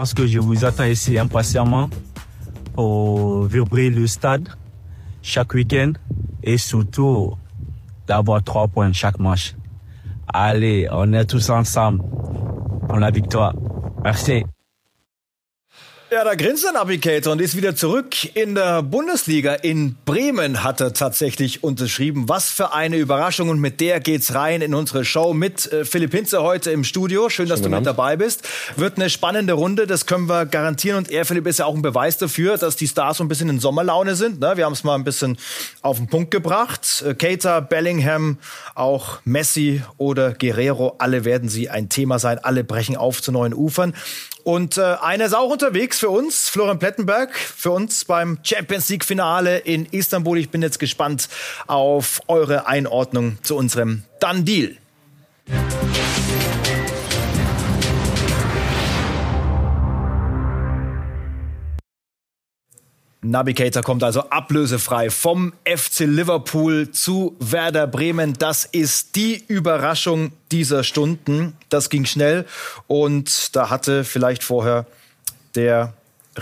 pense que je vous attends ici impatiemment pour vibrer le stade chaque week-end et surtout d'avoir trois points chaque match. Allez, on est tous ensemble pour la victoire. Merci. Ja, da grinst der Navigator und ist wieder zurück in der Bundesliga. In Bremen hat er tatsächlich unterschrieben. Was für eine Überraschung. Und mit der geht's rein in unsere Show mit äh, Philipp Hinze heute im Studio. Schön, dass Schönen du mit dabei bist. Wird eine spannende Runde, das können wir garantieren. Und er, Philipp, ist ja auch ein Beweis dafür, dass die Stars so ein bisschen in Sommerlaune sind. Ne? Wir haben es mal ein bisschen auf den Punkt gebracht. Äh, Cater, Bellingham, auch Messi oder Guerrero, alle werden sie ein Thema sein. Alle brechen auf zu neuen Ufern. Und äh, einer ist auch unterwegs für uns, Florian Plettenberg, für uns beim Champions League Finale in Istanbul. Ich bin jetzt gespannt auf eure Einordnung zu unserem Done Deal. Navigator kommt also ablösefrei vom FC Liverpool zu Werder Bremen. Das ist die Überraschung dieser Stunden. Das ging schnell und da hatte vielleicht vorher der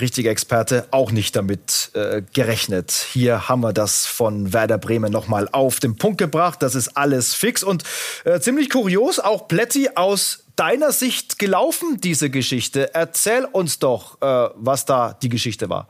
richtige Experte auch nicht damit äh, gerechnet. Hier haben wir das von Werder Bremen nochmal auf den Punkt gebracht. Das ist alles fix und äh, ziemlich kurios. Auch Plätti aus deiner Sicht gelaufen, diese Geschichte. Erzähl uns doch, äh, was da die Geschichte war.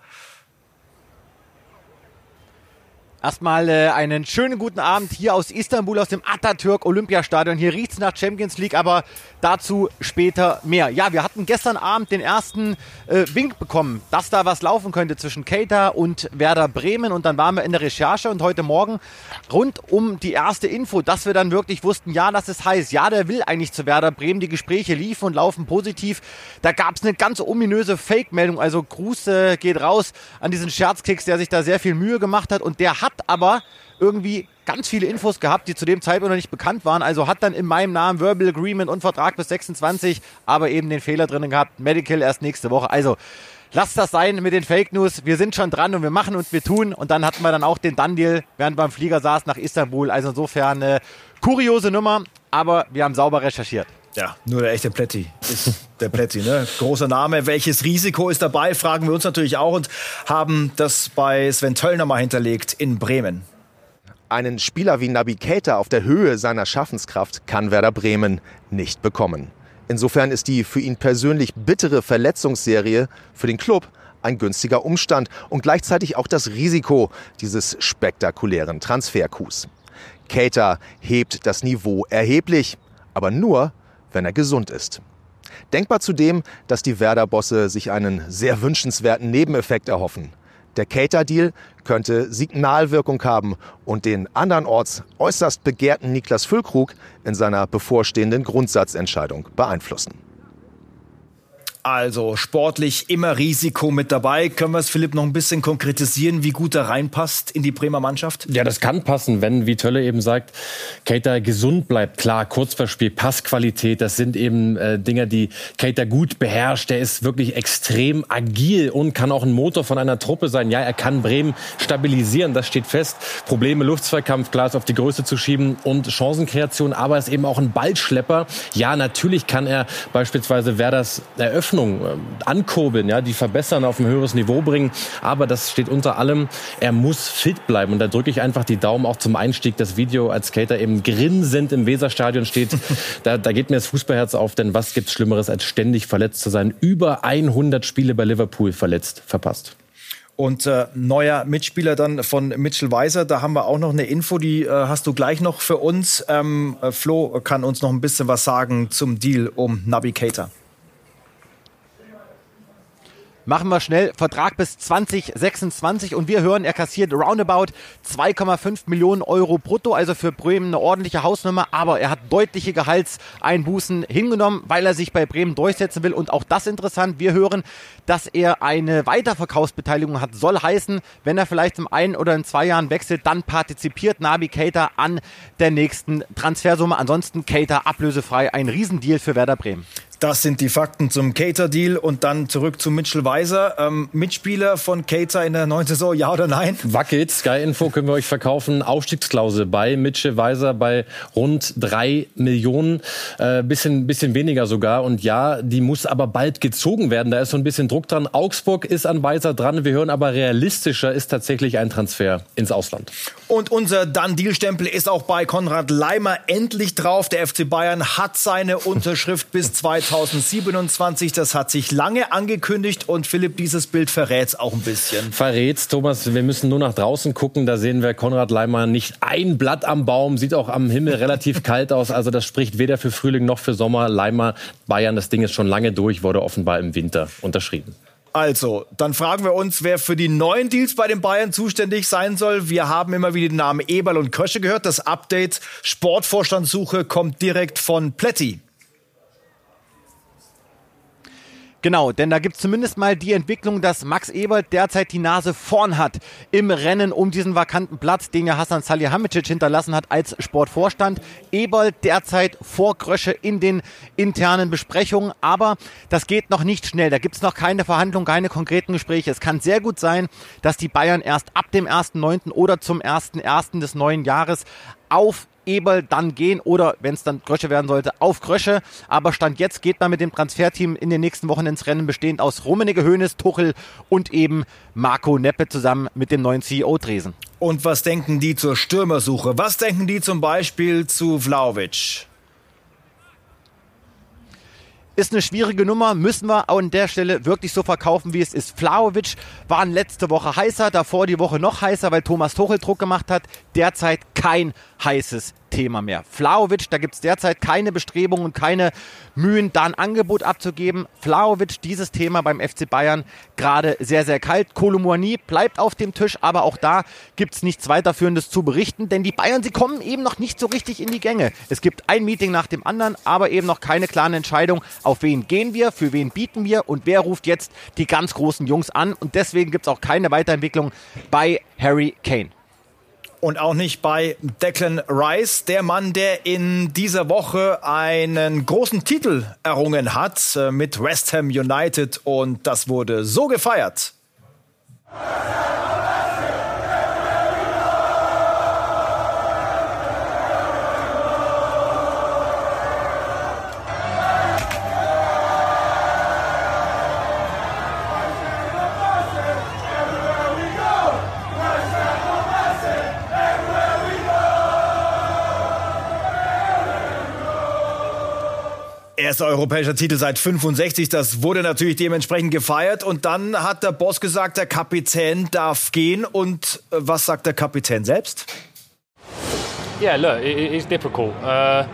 Erstmal äh, einen schönen guten Abend hier aus Istanbul, aus dem Atatürk Olympiastadion. Hier riecht's nach Champions League, aber dazu später mehr. Ja, wir hatten gestern Abend den ersten äh, Wink bekommen, dass da was laufen könnte zwischen Keita und Werder Bremen. Und dann waren wir in der Recherche und heute Morgen rund um die erste Info, dass wir dann wirklich wussten, ja, das ist heiß. Ja, der will eigentlich zu Werder Bremen. Die Gespräche liefen und laufen positiv. Da gab's eine ganz ominöse Fake-Meldung. Also Gruß äh, geht raus an diesen Scherzkicks, der sich da sehr viel Mühe gemacht hat. Und der hat hat aber irgendwie ganz viele Infos gehabt, die zu dem Zeitpunkt noch nicht bekannt waren. Also hat dann in meinem Namen Verbal Agreement und Vertrag bis 26, aber eben den Fehler drinnen gehabt. Medical erst nächste Woche. Also lasst das sein mit den Fake News. Wir sind schon dran und wir machen und wir tun. Und dann hatten wir dann auch den Daniel, während beim Flieger saß, nach Istanbul. Also insofern eine kuriose Nummer, aber wir haben sauber recherchiert. Ja, nur der echte Plätti ist der Plätti. Ne? Großer Name. Welches Risiko ist dabei, fragen wir uns natürlich auch und haben das bei Sven Töllner mal hinterlegt in Bremen. Einen Spieler wie Nabi Keita auf der Höhe seiner Schaffenskraft kann Werder Bremen nicht bekommen. Insofern ist die für ihn persönlich bittere Verletzungsserie für den Club ein günstiger Umstand und gleichzeitig auch das Risiko dieses spektakulären Transferkus. Keita hebt das Niveau erheblich, aber nur, wenn er gesund ist. Denkbar zudem, dass die Werder-Bosse sich einen sehr wünschenswerten Nebeneffekt erhoffen. Der Cater-Deal könnte Signalwirkung haben und den andernorts äußerst begehrten Niklas Füllkrug in seiner bevorstehenden Grundsatzentscheidung beeinflussen. Also sportlich immer Risiko mit dabei. Können wir es, Philipp, noch ein bisschen konkretisieren, wie gut er reinpasst in die Bremer Mannschaft? Ja, das kann passen, wenn, wie Tölle eben sagt, Kater gesund bleibt. Klar, Kurzverspiel, Passqualität, das sind eben äh, Dinger, die Kater gut beherrscht. Der ist wirklich extrem agil und kann auch ein Motor von einer Truppe sein. Ja, er kann Bremen stabilisieren, das steht fest. Probleme, Luftzweikampf, ist auf die Größe zu schieben und Chancenkreation, aber er ist eben auch ein Ballschlepper. Ja, natürlich kann er beispielsweise Werders eröffnen Hoffnung äh, ankurbeln, ja, die verbessern, auf ein höheres Niveau bringen. Aber das steht unter allem, er muss fit bleiben. Und da drücke ich einfach die Daumen auch zum Einstieg. Das Video als Skater eben grinsend im Weserstadion steht. da, da geht mir das Fußballherz auf, denn was gibt's Schlimmeres, als ständig verletzt zu sein? Über 100 Spiele bei Liverpool verletzt, verpasst. Und äh, neuer Mitspieler dann von Mitchell Weiser, da haben wir auch noch eine Info, die äh, hast du gleich noch für uns. Ähm, äh, Flo kann uns noch ein bisschen was sagen zum Deal um Navigator. Machen wir schnell. Vertrag bis 2026 und wir hören, er kassiert roundabout 2,5 Millionen Euro brutto, also für Bremen eine ordentliche Hausnummer, aber er hat deutliche Gehaltseinbußen hingenommen, weil er sich bei Bremen durchsetzen will und auch das interessant. Wir hören, dass er eine Weiterverkaufsbeteiligung hat, soll heißen, wenn er vielleicht im einen oder in zwei Jahren wechselt, dann partizipiert Nabi Keita an der nächsten Transfersumme. Ansonsten Keita ablösefrei, ein Riesendeal für Werder Bremen. Das sind die Fakten zum Cater-Deal und dann zurück zu Mitchell Weiser. Ähm, Mitspieler von Cater in der neuen Saison, ja oder nein? Wackelt, Sky Info können wir euch verkaufen. Aufstiegsklausel bei Mitchell Weiser bei rund drei Millionen, äh, bisschen, bisschen weniger sogar. Und ja, die muss aber bald gezogen werden. Da ist so ein bisschen Druck dran. Augsburg ist an Weiser dran. Wir hören aber realistischer ist tatsächlich ein Transfer ins Ausland. Und unser Dann-Deal-Stempel ist auch bei Konrad Leimer endlich drauf. Der FC Bayern hat seine Unterschrift bis 2000 2027. Das hat sich lange angekündigt und Philipp, dieses Bild verrät es auch ein bisschen. Verrät's, Thomas. Wir müssen nur nach draußen gucken. Da sehen wir Konrad Leimer nicht ein Blatt am Baum. Sieht auch am Himmel relativ kalt aus. Also das spricht weder für Frühling noch für Sommer. Leimer, Bayern, das Ding ist schon lange durch, wurde offenbar im Winter unterschrieben. Also, dann fragen wir uns, wer für die neuen Deals bei den Bayern zuständig sein soll. Wir haben immer wieder den Namen Eberl und Kösche gehört. Das Update Sportvorstandssuche kommt direkt von Pletti. Genau, denn da gibt es zumindest mal die Entwicklung, dass Max Ebert derzeit die Nase vorn hat im Rennen um diesen vakanten Platz, den ja Hassan Salihamidzic hinterlassen hat als Sportvorstand. Ebert derzeit vor Krösche in den internen Besprechungen, aber das geht noch nicht schnell. Da gibt es noch keine Verhandlungen, keine konkreten Gespräche. Es kann sehr gut sein, dass die Bayern erst ab dem 1.9. oder zum 1.1. des neuen Jahres auf Eberl dann gehen oder, wenn es dann Grösche werden sollte, auf Grösche. Aber Stand jetzt geht man mit dem Transferteam in den nächsten Wochen ins Rennen, bestehend aus Rummenigge, Hönes, Tuchel und eben Marco Neppe zusammen mit dem neuen CEO Dresen. Und was denken die zur Stürmersuche? Was denken die zum Beispiel zu Vlaovic? Ist eine schwierige Nummer, müssen wir an der Stelle wirklich so verkaufen, wie es ist. Flaovic waren letzte Woche heißer, davor die Woche noch heißer, weil Thomas Tuchel Druck gemacht hat. Derzeit kein heißes Thema mehr. Flaovic, da gibt es derzeit keine Bestrebungen und keine Mühen, da ein Angebot abzugeben. Flaovic, dieses Thema beim FC Bayern gerade sehr, sehr kalt. Kolumuani bleibt auf dem Tisch, aber auch da gibt es nichts weiterführendes zu berichten, denn die Bayern, sie kommen eben noch nicht so richtig in die Gänge. Es gibt ein Meeting nach dem anderen, aber eben noch keine klare Entscheidung, auf wen gehen wir, für wen bieten wir und wer ruft jetzt die ganz großen Jungs an. Und deswegen gibt es auch keine Weiterentwicklung bei Harry Kane. Und auch nicht bei Declan Rice, der Mann, der in dieser Woche einen großen Titel errungen hat äh, mit West Ham United und das wurde so gefeiert. Erster europäischer Titel seit 65, das wurde natürlich dementsprechend gefeiert. Und dann hat der Boss gesagt, der Kapitän darf gehen. Und äh, was sagt der Kapitän selbst? Yeah, look, it's difficult. Uh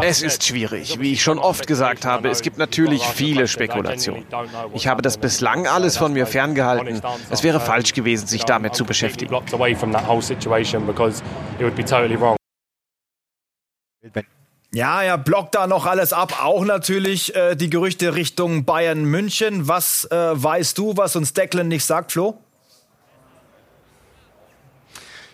es ist schwierig. Wie ich schon oft gesagt habe, es gibt natürlich viele Spekulationen. Ich habe das bislang alles von mir ferngehalten. Es wäre falsch gewesen, sich damit zu beschäftigen. Ja, er blockt da noch alles ab. Auch natürlich äh, die Gerüchte Richtung Bayern München. Was äh, weißt du, was uns Declan nicht sagt, Flo?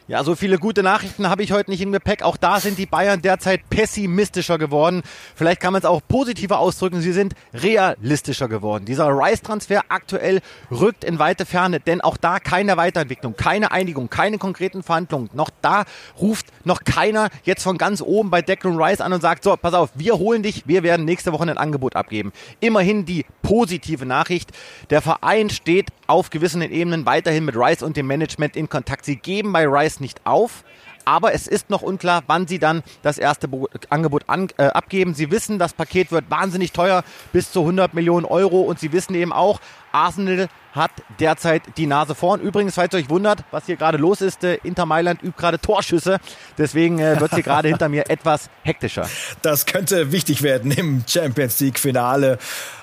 Ja, so viele gute Nachrichten habe ich heute nicht im Gepäck. Auch da sind die Bayern derzeit pessimistischer geworden. Vielleicht kann man es auch positiver ausdrücken. Sie sind realistischer geworden. Dieser Rice-Transfer aktuell rückt in weite Ferne, denn auch da keine Weiterentwicklung, keine Einigung, keine konkreten Verhandlungen. Noch da ruft noch keiner jetzt von ganz oben bei Declan Rice an und sagt, so, pass auf, wir holen dich, wir werden nächste Woche ein Angebot abgeben. Immerhin die positive Nachricht. Der Verein steht auf gewissen Ebenen weiterhin mit Rice und dem Management in Kontakt. Sie geben bei Rice nicht auf. Aber es ist noch unklar, wann sie dann das erste Bo Angebot an, äh, abgeben. Sie wissen, das Paket wird wahnsinnig teuer, bis zu 100 Millionen Euro. Und sie wissen eben auch, Arsenal hat derzeit die Nase vorn. Übrigens, falls ihr euch wundert, was hier gerade los ist, äh, Inter Mailand übt gerade Torschüsse. Deswegen äh, wird es hier gerade hinter mir etwas hektischer. Das könnte wichtig werden im Champions League Finale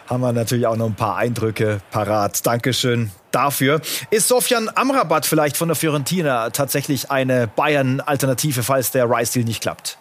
haben wir natürlich auch noch ein paar Eindrücke parat. Dankeschön dafür. Ist Sofian Amrabat vielleicht von der Fiorentina tatsächlich eine Bayern-Alternative, falls der Rice-Deal nicht klappt?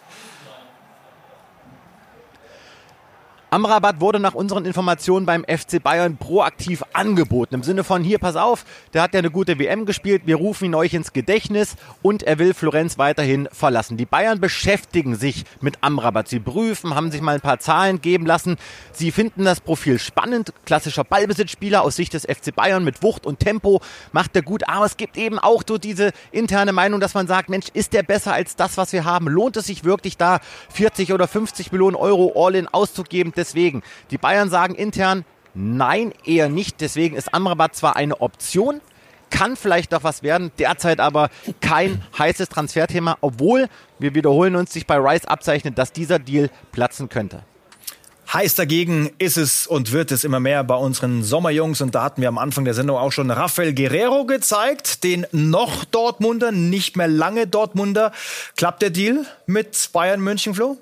Amrabat wurde nach unseren Informationen beim FC Bayern proaktiv angeboten. Im Sinne von, hier, pass auf, der hat ja eine gute WM gespielt, wir rufen ihn euch ins Gedächtnis und er will Florenz weiterhin verlassen. Die Bayern beschäftigen sich mit Amrabat. Sie prüfen, haben sich mal ein paar Zahlen geben lassen. Sie finden das Profil spannend. Klassischer Ballbesitzspieler aus Sicht des FC Bayern mit Wucht und Tempo macht er gut. Aber es gibt eben auch so diese interne Meinung, dass man sagt, Mensch, ist der besser als das, was wir haben? Lohnt es sich wirklich da 40 oder 50 Millionen Euro All-in auszugeben? Deswegen, die Bayern sagen intern, nein, eher nicht. Deswegen ist Amrabat zwar eine Option, kann vielleicht noch was werden, derzeit aber kein heißes Transferthema, obwohl, wir wiederholen uns, sich bei Rice abzeichnet, dass dieser Deal platzen könnte. Heiß dagegen ist es und wird es immer mehr bei unseren Sommerjungs. Und da hatten wir am Anfang der Sendung auch schon Rafael Guerrero gezeigt, den noch Dortmunder, nicht mehr lange Dortmunder. Klappt der Deal mit Bayern München, Flo?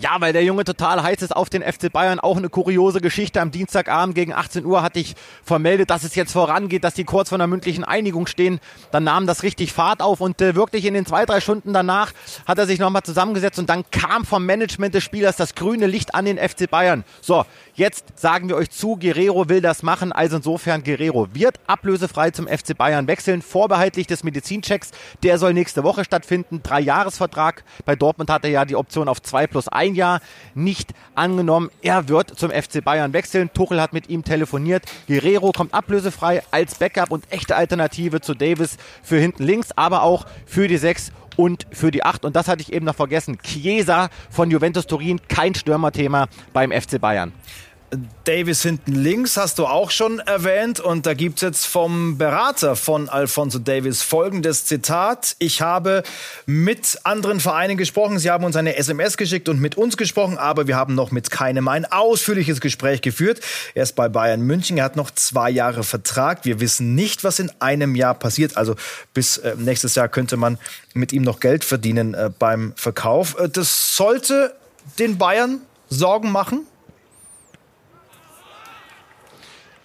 Ja, weil der Junge total heiß ist auf den FC Bayern. Auch eine kuriose Geschichte. Am Dienstagabend gegen 18 Uhr hatte ich vermeldet, dass es jetzt vorangeht, dass die kurz vor einer mündlichen Einigung stehen. Dann nahm das richtig Fahrt auf und äh, wirklich in den zwei, drei Stunden danach hat er sich nochmal zusammengesetzt und dann kam vom Management des Spielers das grüne Licht an den FC Bayern. So, jetzt sagen wir euch zu, Guerrero will das machen. Also insofern, Guerrero wird ablösefrei zum FC Bayern wechseln, vorbehaltlich des Medizinchecks. Der soll nächste Woche stattfinden. Drei Jahresvertrag. Bei Dortmund hat er ja die Option auf zwei plus ein ein Jahr nicht angenommen. Er wird zum FC Bayern wechseln. Tuchel hat mit ihm telefoniert. Guerrero kommt ablösefrei als Backup und echte Alternative zu Davis für hinten links, aber auch für die sechs und für die acht. Und das hatte ich eben noch vergessen. Chiesa von Juventus Turin, kein Stürmerthema beim FC Bayern. Davis hinten links hast du auch schon erwähnt und da gibt es jetzt vom Berater von Alfonso Davis folgendes Zitat. Ich habe mit anderen Vereinen gesprochen, sie haben uns eine SMS geschickt und mit uns gesprochen, aber wir haben noch mit keinem ein ausführliches Gespräch geführt. Er ist bei Bayern München, er hat noch zwei Jahre Vertrag. Wir wissen nicht, was in einem Jahr passiert. Also bis äh, nächstes Jahr könnte man mit ihm noch Geld verdienen äh, beim Verkauf. Äh, das sollte den Bayern Sorgen machen.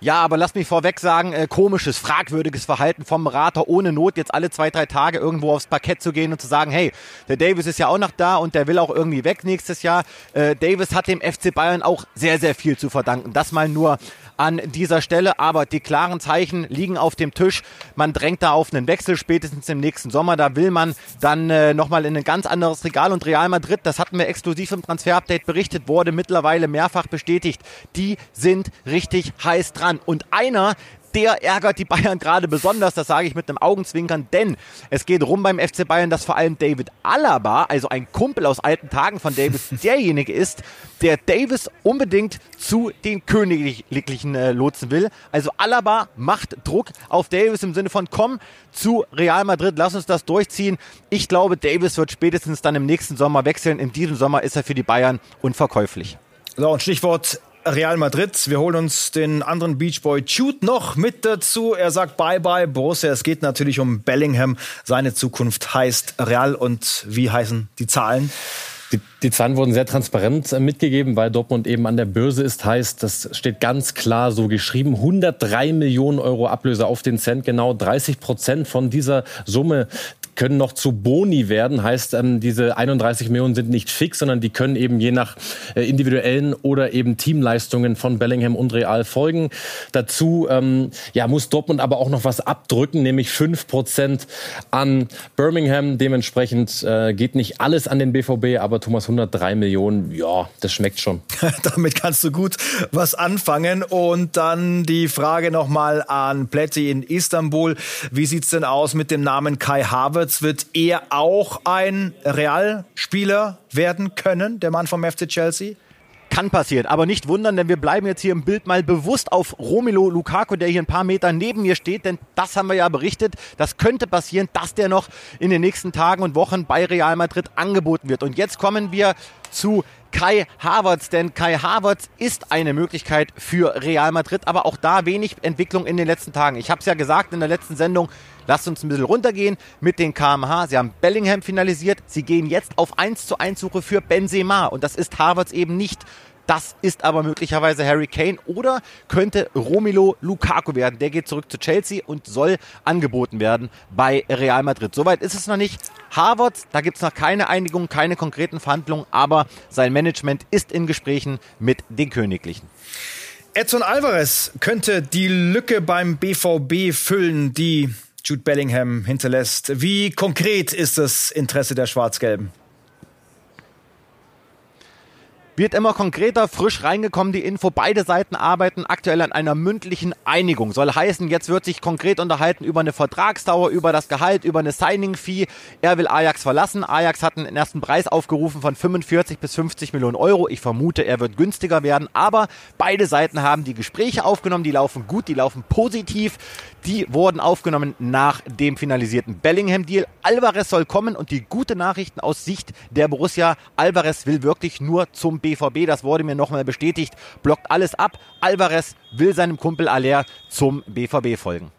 Ja, aber lass mich vorweg sagen, äh, komisches, fragwürdiges Verhalten vom Berater, ohne Not jetzt alle zwei, drei Tage irgendwo aufs Parkett zu gehen und zu sagen, hey, der Davis ist ja auch noch da und der will auch irgendwie weg nächstes Jahr. Äh, Davis hat dem FC Bayern auch sehr, sehr viel zu verdanken. Das mal nur an dieser Stelle. Aber die klaren Zeichen liegen auf dem Tisch. Man drängt da auf einen Wechsel spätestens im nächsten Sommer. Da will man dann äh, nochmal in ein ganz anderes Regal. Und Real Madrid, das hatten wir exklusiv im Transfer-Update berichtet, wurde mittlerweile mehrfach bestätigt. Die sind richtig heiß dran. Und einer, der ärgert die Bayern gerade besonders, das sage ich mit einem Augenzwinkern, denn es geht rum beim FC Bayern, dass vor allem David Alaba, also ein Kumpel aus alten Tagen von Davis, derjenige ist, der Davis unbedingt zu den Königlichen äh, lotsen will. Also Alaba macht Druck auf Davis im Sinne von komm zu Real Madrid, lass uns das durchziehen. Ich glaube, Davis wird spätestens dann im nächsten Sommer wechseln. In diesem Sommer ist er für die Bayern unverkäuflich. So, und Stichwort Real Madrid. Wir holen uns den anderen Beachboy Jude noch mit dazu. Er sagt Bye-bye Borussia. Es geht natürlich um Bellingham. Seine Zukunft heißt Real. Und wie heißen die Zahlen? Die, die, Zahlen wurden sehr transparent äh, mitgegeben, weil Dortmund eben an der Börse ist. Heißt, das steht ganz klar so geschrieben. 103 Millionen Euro Ablöse auf den Cent. Genau 30 Prozent von dieser Summe können noch zu Boni werden. Heißt, ähm, diese 31 Millionen sind nicht fix, sondern die können eben je nach äh, individuellen oder eben Teamleistungen von Bellingham und Real folgen. Dazu ähm, ja, muss Dortmund aber auch noch was abdrücken, nämlich 5 Prozent an Birmingham. Dementsprechend äh, geht nicht alles an den BVB, aber Thomas 103 Millionen, ja, das schmeckt schon. Damit kannst du gut was anfangen. Und dann die Frage nochmal an Plätti in Istanbul. Wie sieht's denn aus mit dem Namen Kai Havertz? Havertz wird er auch ein Realspieler werden können, der Mann vom FC Chelsea? kann passieren. Aber nicht wundern, denn wir bleiben jetzt hier im Bild mal bewusst auf Romelu Lukaku, der hier ein paar Meter neben mir steht, denn das haben wir ja berichtet. Das könnte passieren, dass der noch in den nächsten Tagen und Wochen bei Real Madrid angeboten wird. Und jetzt kommen wir zu Kai Havertz, denn Kai Havertz ist eine Möglichkeit für Real Madrid, aber auch da wenig Entwicklung in den letzten Tagen. Ich habe es ja gesagt in der letzten Sendung, lasst uns ein bisschen runtergehen mit den KMH. Sie haben Bellingham finalisiert, sie gehen jetzt auf 1 zu 1 Suche für Benzema und das ist Havertz eben nicht. Das ist aber möglicherweise Harry Kane oder könnte Romelo Lukaku werden. Der geht zurück zu Chelsea und soll angeboten werden bei Real Madrid. Soweit ist es noch nicht. Harvard, da gibt es noch keine Einigung, keine konkreten Verhandlungen, aber sein Management ist in Gesprächen mit den Königlichen. Edson Alvarez könnte die Lücke beim BVB füllen, die Jude Bellingham hinterlässt. Wie konkret ist das Interesse der Schwarz-Gelben? Wird immer konkreter, frisch reingekommen die Info. Beide Seiten arbeiten aktuell an einer mündlichen Einigung. Soll heißen, jetzt wird sich konkret unterhalten über eine Vertragsdauer, über das Gehalt, über eine Signing-Fee. Er will Ajax verlassen. Ajax hat einen ersten Preis aufgerufen von 45 bis 50 Millionen Euro. Ich vermute, er wird günstiger werden. Aber beide Seiten haben die Gespräche aufgenommen. Die laufen gut, die laufen positiv. Die wurden aufgenommen nach dem finalisierten Bellingham-Deal. Alvarez soll kommen und die gute Nachrichten aus Sicht der Borussia. Alvarez will wirklich nur zum BVB, das wurde mir nochmal bestätigt, blockt alles ab. Alvarez will seinem Kumpel Aller zum BVB folgen.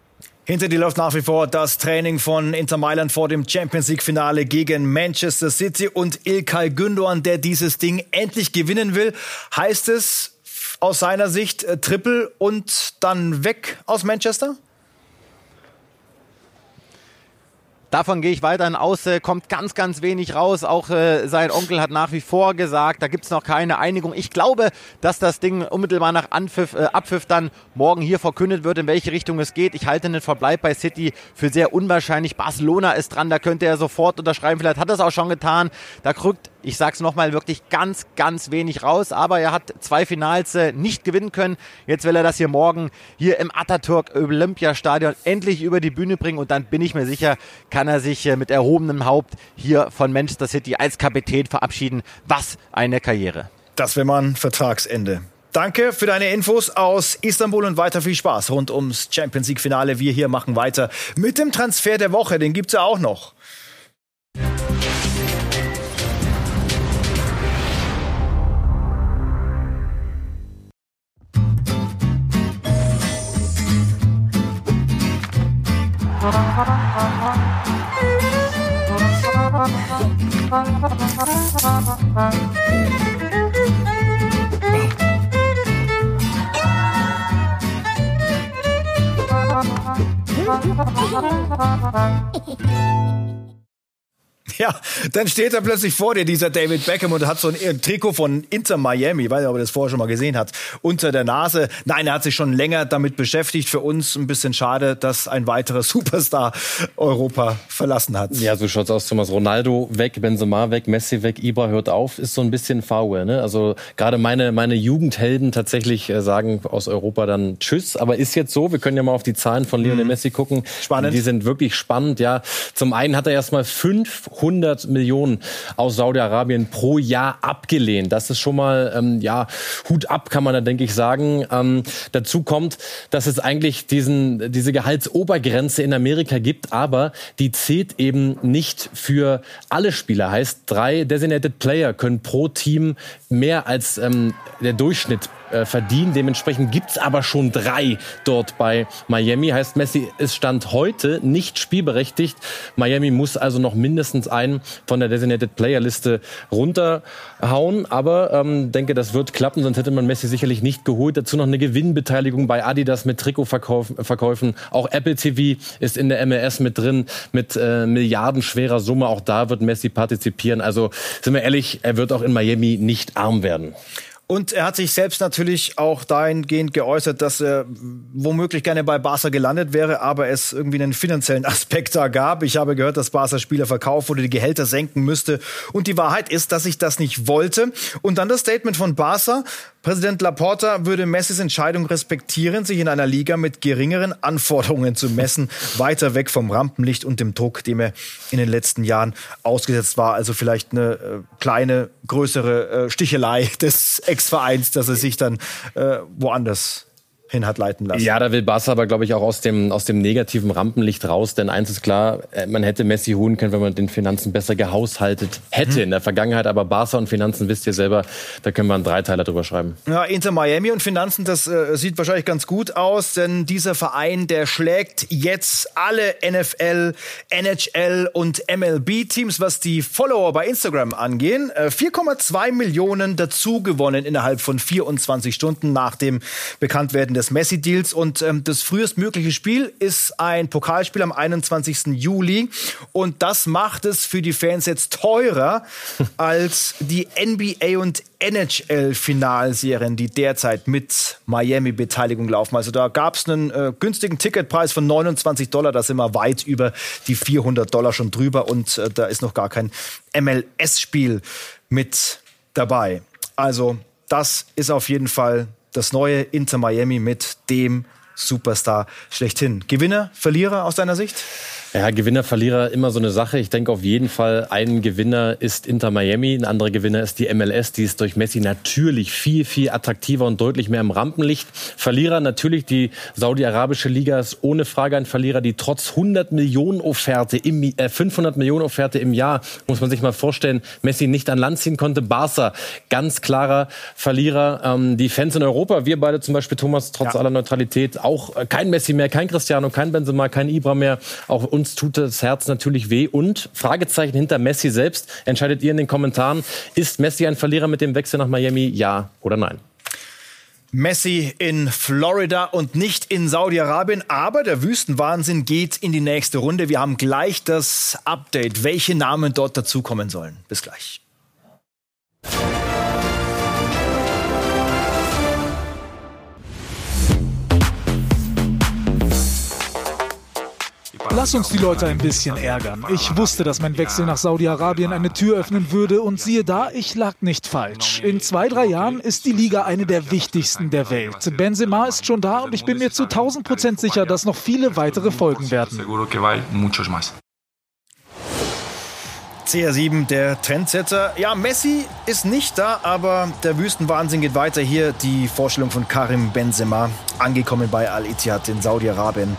Hinter dir läuft nach wie vor das Training von Inter Mailand vor dem Champions League Finale gegen Manchester City und Ilkay Gündoğan, der dieses Ding endlich gewinnen will. Heißt es aus seiner Sicht äh, Triple und dann weg aus Manchester? Davon gehe ich weiterhin aus, äh, kommt ganz, ganz wenig raus. Auch äh, sein Onkel hat nach wie vor gesagt, da gibt es noch keine Einigung. Ich glaube, dass das Ding unmittelbar nach Anpfiff, äh, Abpfiff dann morgen hier verkündet wird, in welche Richtung es geht. Ich halte den Verbleib bei City für sehr unwahrscheinlich. Barcelona ist dran, da könnte er sofort unterschreiben. Vielleicht hat er es auch schon getan. Da krückt ich sag's nochmal, wirklich ganz, ganz wenig raus. Aber er hat zwei Finals äh, nicht gewinnen können. Jetzt will er das hier morgen hier im Atatürk Olympiastadion endlich über die Bühne bringen. Und dann bin ich mir sicher, kann er sich äh, mit erhobenem Haupt hier von Manchester City als Kapitän verabschieden. Was eine Karriere. Das wäre mal ein Vertragsende. Danke für deine Infos aus Istanbul und weiter viel Spaß rund ums Champions League Finale. Wir hier machen weiter mit dem Transfer der Woche. Den gibt's ja auch noch. Hehehehe Ja, dann steht er plötzlich vor dir, dieser David Beckham, und hat so ein Trikot von Inter Miami, ich weiß nicht, ob er das vorher schon mal gesehen hat, unter der Nase. Nein, er hat sich schon länger damit beschäftigt. Für uns ein bisschen schade, dass ein weiterer Superstar Europa verlassen hat. Ja, so schaut's aus. Thomas Ronaldo weg, Benzema weg, Messi weg, Ibra hört auf, ist so ein bisschen faul. Ne? Also gerade meine, meine Jugendhelden tatsächlich äh, sagen aus Europa dann Tschüss. Aber ist jetzt so, wir können ja mal auf die Zahlen von Lionel mhm. Messi gucken. Spannend. Die sind wirklich spannend, ja. Zum einen hat er erstmal 500 100 Millionen aus Saudi-Arabien pro Jahr abgelehnt. Das ist schon mal, ähm, ja, Hut ab, kann man da, denke ich, sagen. Ähm, dazu kommt, dass es eigentlich diesen, diese Gehaltsobergrenze in Amerika gibt, aber die zählt eben nicht für alle Spieler. Heißt, drei Designated Player können pro Team mehr als ähm, der Durchschnitt äh, verdienen. Dementsprechend gibt's aber schon drei dort bei Miami. Heißt, Messi ist Stand heute nicht spielberechtigt. Miami muss also noch mindestens einen von der Designated Player Liste runterhauen. Aber ähm, denke, das wird klappen, sonst hätte man Messi sicherlich nicht geholt. Dazu noch eine Gewinnbeteiligung bei Adidas mit Trikotverkäufen. Auch Apple TV ist in der MLS mit drin mit äh, milliardenschwerer Summe. Auch da wird Messi partizipieren. Also sind wir ehrlich, er wird auch in Miami nicht arm werden. Und er hat sich selbst natürlich auch dahingehend geäußert, dass er womöglich gerne bei Barca gelandet wäre, aber es irgendwie einen finanziellen Aspekt da gab. Ich habe gehört, dass Barca Spieler verkauft oder die Gehälter senken müsste. Und die Wahrheit ist, dass ich das nicht wollte. Und dann das Statement von Barca. Präsident Laporta würde Messis Entscheidung respektieren, sich in einer Liga mit geringeren Anforderungen zu messen, weiter weg vom Rampenlicht und dem Druck, dem er in den letzten Jahren ausgesetzt war. Also vielleicht eine äh, kleine, größere äh, Stichelei des Ex-Vereins, dass er sich dann äh, woanders hin hat leiten lassen. Ja, da will Barca aber, glaube ich, auch aus dem, aus dem negativen Rampenlicht raus. Denn eins ist klar, äh, man hätte Messi holen können, wenn man den Finanzen besser gehaushaltet hätte mhm. in der Vergangenheit. Aber Barca und Finanzen, wisst ihr selber, da können wir einen Dreiteiler drüber schreiben. Ja, Inter Miami und Finanzen, das äh, sieht wahrscheinlich ganz gut aus. Denn dieser Verein, der schlägt jetzt alle NFL, NHL und MLB-Teams, was die Follower bei Instagram angehen. Äh, 4,2 Millionen dazu gewonnen innerhalb von 24 Stunden nach dem Bekanntwerden des Messi-Deals. Und ähm, das frühestmögliche Spiel ist ein Pokalspiel am 21. Juli. Und das macht es für die Fans jetzt teurer als die NBA und NHL-Finalserien, die derzeit mit Miami-Beteiligung laufen. Also da gab es einen äh, günstigen Ticketpreis von 29 Dollar. Da sind wir weit über die 400 Dollar schon drüber. Und äh, da ist noch gar kein MLS-Spiel mit dabei. Also das ist auf jeden Fall das neue Inter Miami mit dem Superstar schlechthin. Gewinner, Verlierer aus deiner Sicht? Ja, Gewinner, Verlierer, immer so eine Sache. Ich denke auf jeden Fall, ein Gewinner ist Inter Miami, ein anderer Gewinner ist die MLS. Die ist durch Messi natürlich viel, viel attraktiver und deutlich mehr im Rampenlicht. Verlierer natürlich die saudi-arabische Liga ist ohne Frage ein Verlierer, die trotz 100 Millionen Offerte im, äh, 500 Millionen Offerte im Jahr, muss man sich mal vorstellen, Messi nicht an Land ziehen konnte. Barca, ganz klarer Verlierer. Ähm, die Fans in Europa, wir beide zum Beispiel, Thomas, trotz ja. aller Neutralität, auch äh, kein Messi mehr, kein Cristiano, kein Benzema, kein Ibra mehr. Auch uns uns tut das Herz natürlich weh. Und Fragezeichen hinter Messi selbst. Entscheidet ihr in den Kommentaren, ist Messi ein Verlierer mit dem Wechsel nach Miami? Ja oder nein? Messi in Florida und nicht in Saudi-Arabien, aber der Wüstenwahnsinn geht in die nächste Runde. Wir haben gleich das Update, welche Namen dort dazukommen sollen. Bis gleich. Lass uns die Leute ein bisschen ärgern. Ich wusste, dass mein Wechsel nach Saudi-Arabien eine Tür öffnen würde und siehe da, ich lag nicht falsch. In zwei, drei Jahren ist die Liga eine der wichtigsten der Welt. Benzema ist schon da und ich bin mir zu 1000 Prozent sicher, dass noch viele weitere folgen werden. CR7, der Trendsetter. Ja, Messi ist nicht da, aber der Wüstenwahnsinn geht weiter. Hier die Vorstellung von Karim Benzema, angekommen bei Al-Ittihad in Saudi-Arabien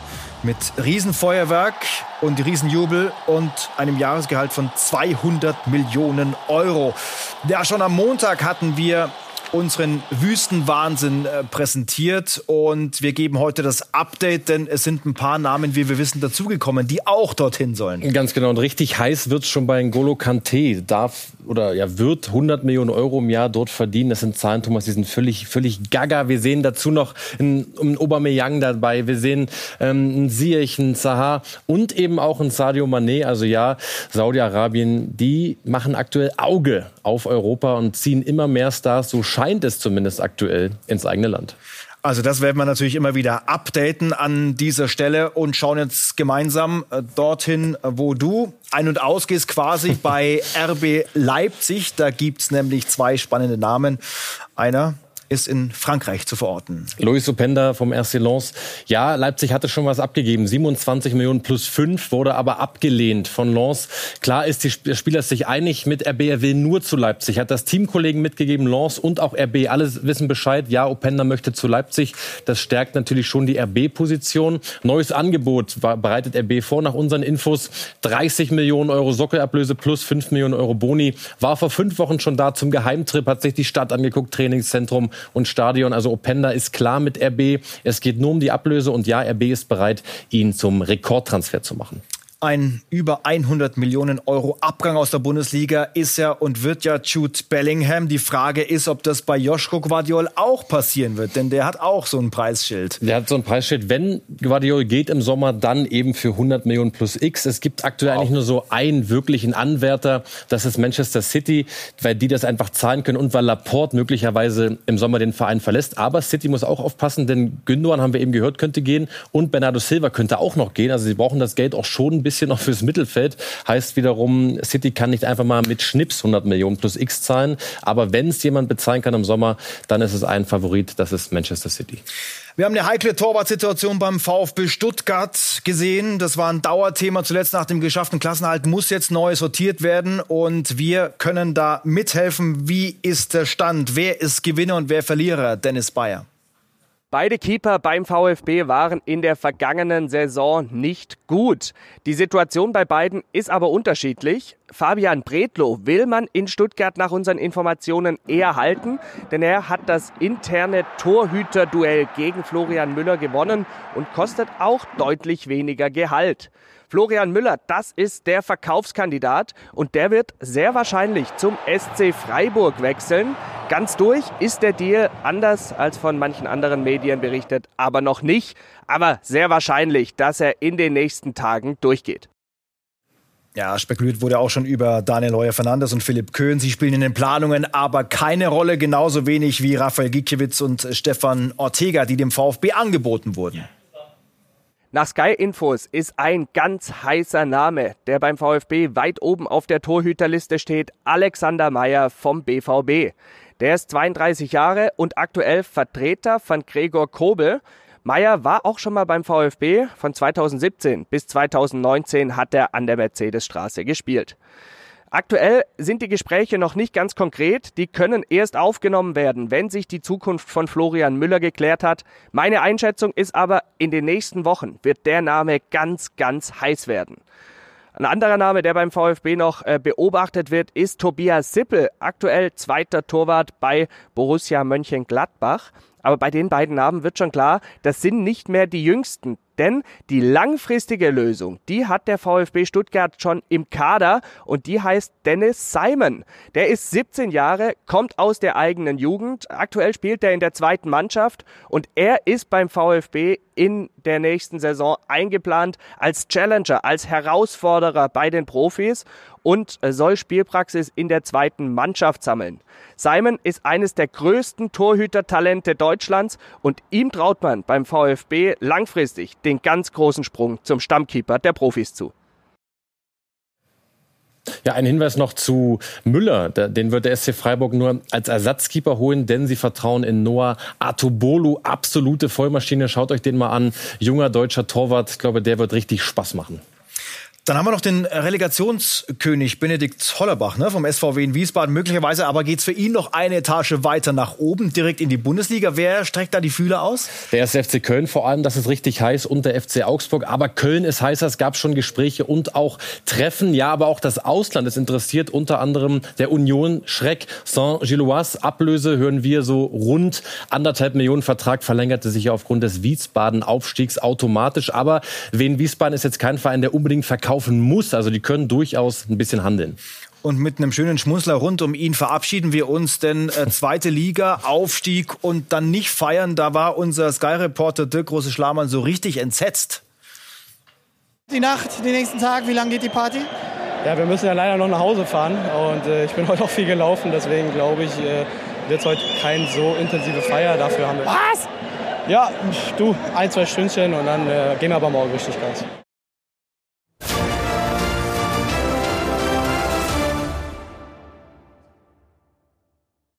mit Riesenfeuerwerk und Riesenjubel und einem Jahresgehalt von 200 Millionen Euro. Ja, schon am Montag hatten wir unseren Wüstenwahnsinn äh, präsentiert und wir geben heute das Update, denn es sind ein paar Namen, wie wir wissen, dazugekommen, die auch dorthin sollen. Ganz genau und richtig heiß wird es schon bei N'Golo Kante. Darf oder ja wird 100 Millionen Euro im Jahr dort verdienen. Das sind Zahlen, Thomas, die sind völlig völlig gaga. Wir sehen dazu noch einen, einen Aubameyang dabei. Wir sehen ähm, einen Ziyech, einen Zaha und eben auch einen Sadio Mané. Also ja, Saudi-Arabien, die machen aktuell Auge auf Europa und ziehen immer mehr Stars. So scheint es zumindest aktuell ins eigene Land. Also das werden wir natürlich immer wieder updaten an dieser Stelle und schauen jetzt gemeinsam äh, dorhin, äh, wo du ein- und ausgehst, quasi bei RB Leipzig. Da gibt's nämlich zwei spannende Namen. Einer ist in Frankreich zu verorten. Luis Openda vom RC Lens. Ja, Leipzig hatte schon was abgegeben. 27 Millionen plus 5 wurde aber abgelehnt von Lens. Klar ist, die Spieler sich einig mit RB. Will nur zu Leipzig. Hat das Teamkollegen mitgegeben, Lens und auch RB. Alle wissen Bescheid. Ja, Openda möchte zu Leipzig. Das stärkt natürlich schon die RB-Position. Neues Angebot bereitet RB vor nach unseren Infos. 30 Millionen Euro Sockelablöse plus 5 Millionen Euro Boni. War vor fünf Wochen schon da zum Geheimtrip, hat sich die Stadt angeguckt, Trainingszentrum und Stadion. Also Openda ist klar mit RB. Es geht nur um die Ablöse und ja, RB ist bereit, ihn zum Rekordtransfer zu machen ein über 100 Millionen Euro Abgang aus der Bundesliga ist ja und wird ja Jude Bellingham. Die Frage ist, ob das bei Joschko Guardiol auch passieren wird, denn der hat auch so ein Preisschild. Der hat so ein Preisschild. Wenn Guardiol geht im Sommer, dann eben für 100 Millionen plus X. Es gibt aktuell wow. eigentlich nur so einen wirklichen Anwärter. Das ist Manchester City, weil die das einfach zahlen können und weil Laporte möglicherweise im Sommer den Verein verlässt. Aber City muss auch aufpassen, denn Gündogan haben wir eben gehört, könnte gehen und Bernardo Silva könnte auch noch gehen. Also sie brauchen das Geld auch schon bisschen noch fürs Mittelfeld. Heißt wiederum, City kann nicht einfach mal mit Schnips 100 Millionen plus X zahlen. Aber wenn es jemand bezahlen kann im Sommer, dann ist es ein Favorit, das ist Manchester City. Wir haben eine heikle Torwartsituation beim VfB Stuttgart gesehen. Das war ein Dauerthema zuletzt nach dem geschafften Klassenhalt. Muss jetzt neu sortiert werden und wir können da mithelfen. Wie ist der Stand? Wer ist Gewinner und wer Verlierer? Dennis Bayer. Beide Keeper beim VfB waren in der vergangenen Saison nicht gut. Die Situation bei beiden ist aber unterschiedlich. Fabian Bredlow will man in Stuttgart nach unseren Informationen eher halten, denn er hat das interne Torhüterduell gegen Florian Müller gewonnen und kostet auch deutlich weniger Gehalt. Florian Müller, das ist der Verkaufskandidat und der wird sehr wahrscheinlich zum SC Freiburg wechseln. Ganz durch ist der Deal anders als von manchen anderen Medien berichtet, aber noch nicht. Aber sehr wahrscheinlich, dass er in den nächsten Tagen durchgeht. Ja, spekuliert wurde auch schon über Daniel Heuer Fernandes und Philipp Köhn. Sie spielen in den Planungen aber keine Rolle, genauso wenig wie Rafael Gikiewicz und Stefan Ortega, die dem VfB angeboten wurden. Nach Sky Infos ist ein ganz heißer Name, der beim VfB weit oben auf der Torhüterliste steht, Alexander Meyer vom BVB. Der ist 32 Jahre und aktuell Vertreter von Gregor Kobel. Meyer war auch schon mal beim VfB. Von 2017 bis 2019 hat er an der Mercedesstraße gespielt. Aktuell sind die Gespräche noch nicht ganz konkret. Die können erst aufgenommen werden, wenn sich die Zukunft von Florian Müller geklärt hat. Meine Einschätzung ist aber, in den nächsten Wochen wird der Name ganz, ganz heiß werden. Ein anderer Name, der beim VfB noch äh, beobachtet wird, ist Tobias Sippel, aktuell zweiter Torwart bei Borussia Mönchengladbach. Aber bei den beiden Namen wird schon klar, das sind nicht mehr die jüngsten. Denn die langfristige Lösung, die hat der VfB Stuttgart schon im Kader und die heißt Dennis Simon. Der ist 17 Jahre, kommt aus der eigenen Jugend. Aktuell spielt er in der zweiten Mannschaft und er ist beim VfB in der nächsten Saison eingeplant als Challenger, als Herausforderer bei den Profis und soll Spielpraxis in der zweiten Mannschaft sammeln. Simon ist eines der größten Torhütertalente Deutschlands und ihm traut man beim VfB langfristig den ganz großen Sprung zum Stammkeeper der Profis zu. Ja, ein Hinweis noch zu Müller. Den wird der SC Freiburg nur als Ersatzkeeper holen, denn sie vertrauen in Noah Atobolu. Absolute Vollmaschine. Schaut euch den mal an. Junger deutscher Torwart. Ich glaube, der wird richtig Spaß machen. Dann haben wir noch den Relegationskönig Benedikt Hollerbach ne, vom SVW in Wiesbaden. Möglicherweise aber geht's für ihn noch eine Etage weiter nach oben, direkt in die Bundesliga. Wer streckt da die Fühler aus? Der ist FC Köln vor allem, das ist richtig heiß und der FC Augsburg. Aber Köln ist heißer, es gab schon Gespräche und auch Treffen. Ja, aber auch das Ausland ist interessiert, unter anderem der Union Schreck Saint-Gilloise. Ablöse hören wir so rund anderthalb Millionen Vertrag verlängerte sich aufgrund des Wiesbaden-Aufstiegs automatisch. Aber Wien Wiesbaden ist jetzt kein Verein, der unbedingt verkauft laufen muss. Also die können durchaus ein bisschen handeln. Und mit einem schönen Schmunzler rund um ihn verabschieden wir uns, denn äh, zweite Liga, Aufstieg und dann nicht feiern, da war unser Sky-Reporter Dirk Große Schlamann so richtig entsetzt. Die Nacht, den nächsten Tag, wie lange geht die Party? Ja, wir müssen ja leider noch nach Hause fahren und äh, ich bin heute auch viel gelaufen, deswegen glaube ich, äh, wird es heute keine so intensive Feier. Dafür haben wir. Was? Ja, du, ein, zwei Stündchen und dann äh, gehen wir aber morgen richtig Gas.